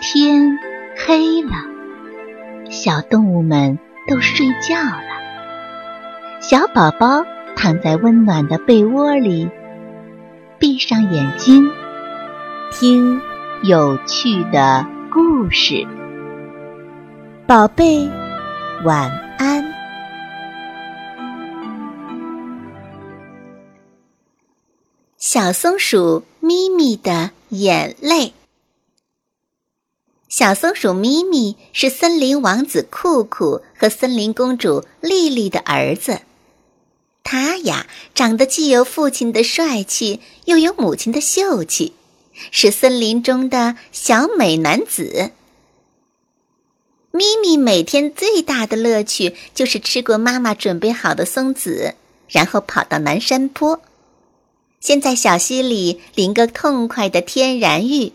天黑了，小动物们都睡觉了。小宝宝躺在温暖的被窝里，闭上眼睛，听有趣的故事。宝贝，晚安。小松鼠咪咪的眼泪。小松鼠咪咪是森林王子酷酷和森林公主丽丽的儿子。他呀，长得既有父亲的帅气，又有母亲的秀气，是森林中的小美男子。咪咪每天最大的乐趣就是吃过妈妈准备好的松子，然后跑到南山坡，先在小溪里淋个痛快的天然浴。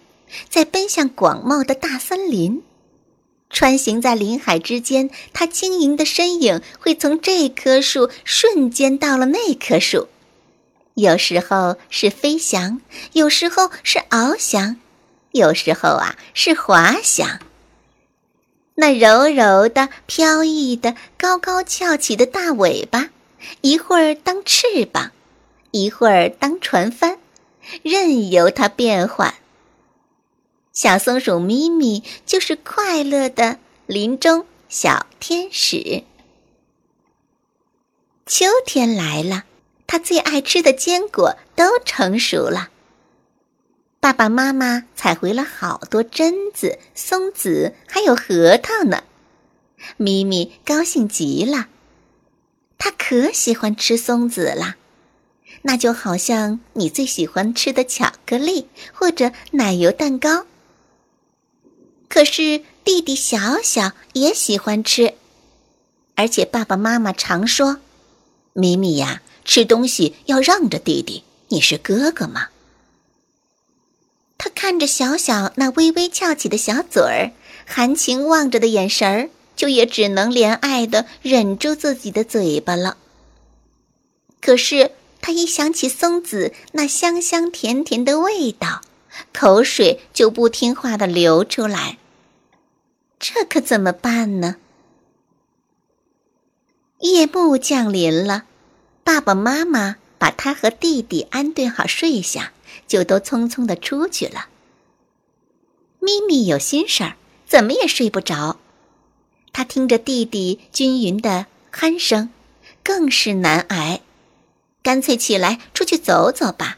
在奔向广袤的大森林，穿行在林海之间，它轻盈的身影会从这棵树瞬间到了那棵树，有时候是飞翔，有时候是翱翔，有时候啊是滑翔。那柔柔的、飘逸的、高高翘起的大尾巴，一会儿当翅膀，一会儿当船帆，任由它变换。小松鼠咪咪就是快乐的林中小天使。秋天来了，它最爱吃的坚果都成熟了。爸爸妈妈采回了好多榛子、松子，还有核桃呢。咪咪高兴极了，它可喜欢吃松子了，那就好像你最喜欢吃的巧克力或者奶油蛋糕。可是弟弟小小也喜欢吃，而且爸爸妈妈常说：“咪咪呀，吃东西要让着弟弟，你是哥哥嘛。”他看着小小那微微翘起的小嘴儿，含情望着的眼神儿，就也只能怜爱的忍住自己的嘴巴了。可是他一想起松子那香香甜甜的味道，口水就不听话的流出来。这可怎么办呢？夜幕降临了，爸爸妈妈把他和弟弟安顿好睡下，就都匆匆的出去了。咪咪有心事儿，怎么也睡不着。他听着弟弟均匀的鼾声，更是难挨，干脆起来出去走走吧。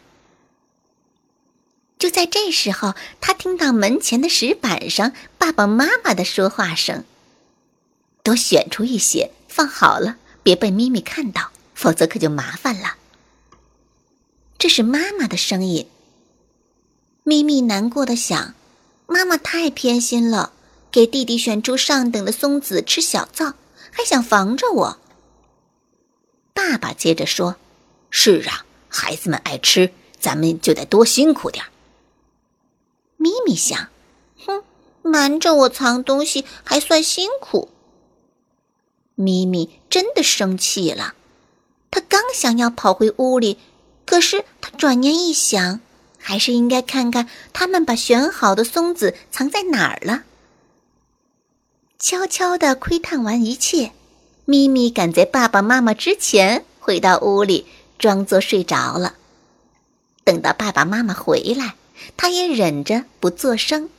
就在这时候，他听到门前的石板上爸爸妈妈的说话声：“多选出一些，放好了，别被咪咪看到，否则可就麻烦了。”这是妈妈的声音。咪咪难过的想：“妈妈太偏心了，给弟弟选出上等的松子吃小灶，还想防着我。”爸爸接着说：“是啊，孩子们爱吃，咱们就得多辛苦点儿。”咪咪想：“哼，瞒着我藏东西还算辛苦。”咪咪真的生气了，他刚想要跑回屋里，可是他转念一想，还是应该看看他们把选好的松子藏在哪儿了。悄悄地窥探完一切，咪咪赶在爸爸妈妈之前回到屋里，装作睡着了。等到爸爸妈妈回来。他也忍着不作声。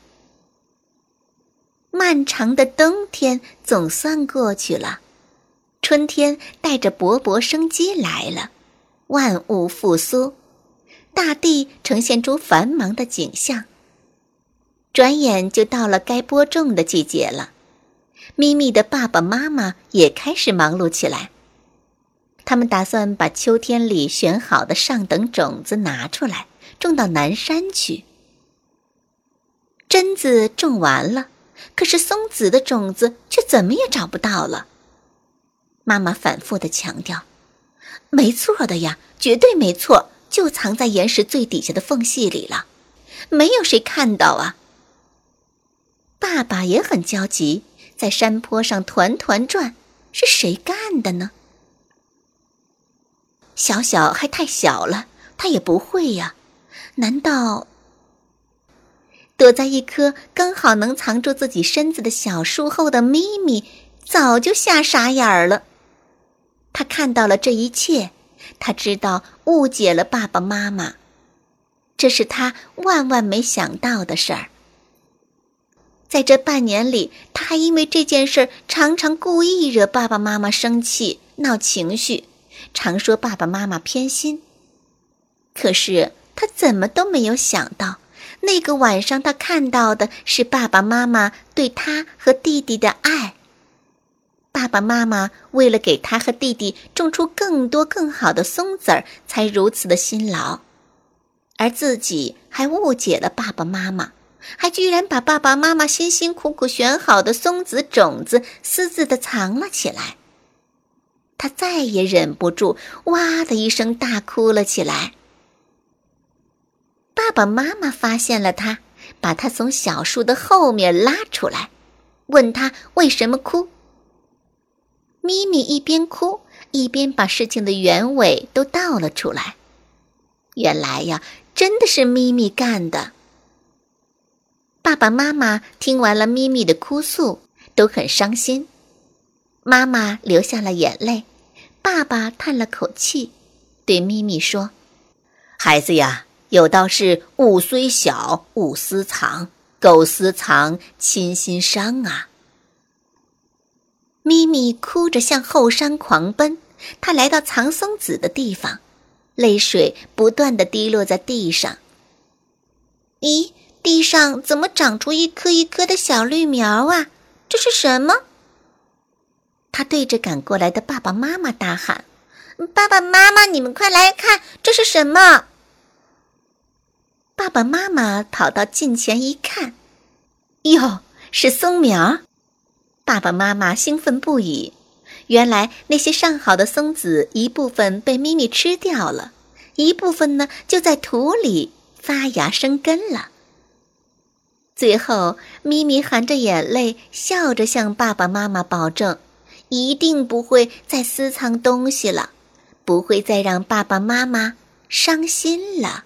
漫长的冬天总算过去了，春天带着勃勃生机来了，万物复苏，大地呈现出繁忙的景象。转眼就到了该播种的季节了，咪咪的爸爸妈妈也开始忙碌起来。他们打算把秋天里选好的上等种子拿出来。种到南山去。榛子种完了，可是松子的种子却怎么也找不到了。妈妈反复的强调：“没错的呀，绝对没错，就藏在岩石最底下的缝隙里了，没有谁看到啊。”爸爸也很焦急，在山坡上团团转，是谁干的呢？小小还太小了，他也不会呀。难道？躲在一棵刚好能藏住自己身子的小树后的咪咪，早就吓傻眼儿了。他看到了这一切，他知道误解了爸爸妈妈，这是他万万没想到的事儿。在这半年里，他还因为这件事常常故意惹爸爸妈妈生气、闹情绪，常说爸爸妈妈偏心。可是他怎么都没有想到，那个晚上他看到的是爸爸妈妈对他和弟弟的爱。爸爸妈妈为了给他和弟弟种出更多更好的松子儿，才如此的辛劳，而自己还误解了爸爸妈妈。还居然把爸爸妈妈辛辛苦苦选好的松子种子私自的藏了起来。他再也忍不住，哇的一声大哭了起来。爸爸妈妈发现了他，把他从小树的后面拉出来，问他为什么哭。咪咪一边哭一边把事情的原委都道了出来。原来呀，真的是咪咪干的。爸爸妈妈听完了咪咪的哭诉，都很伤心。妈妈流下了眼泪，爸爸叹了口气，对咪咪说：“孩子呀，有道是‘物虽小，勿私藏；苟私藏，亲心伤’啊。”咪咪哭着向后山狂奔，他来到藏松子的地方，泪水不断的滴落在地上。咦？地上怎么长出一颗一颗的小绿苗啊？这是什么？他对着赶过来的爸爸妈妈大喊：“爸爸妈妈，你们快来看，这是什么？”爸爸妈妈跑到近前一看，哟，是松苗！爸爸妈妈兴奋不已。原来那些上好的松子，一部分被咪咪吃掉了，一部分呢就在土里发芽生根了。最后，咪咪含着眼泪，笑着向爸爸妈妈保证，一定不会再私藏东西了，不会再让爸爸妈妈伤心了。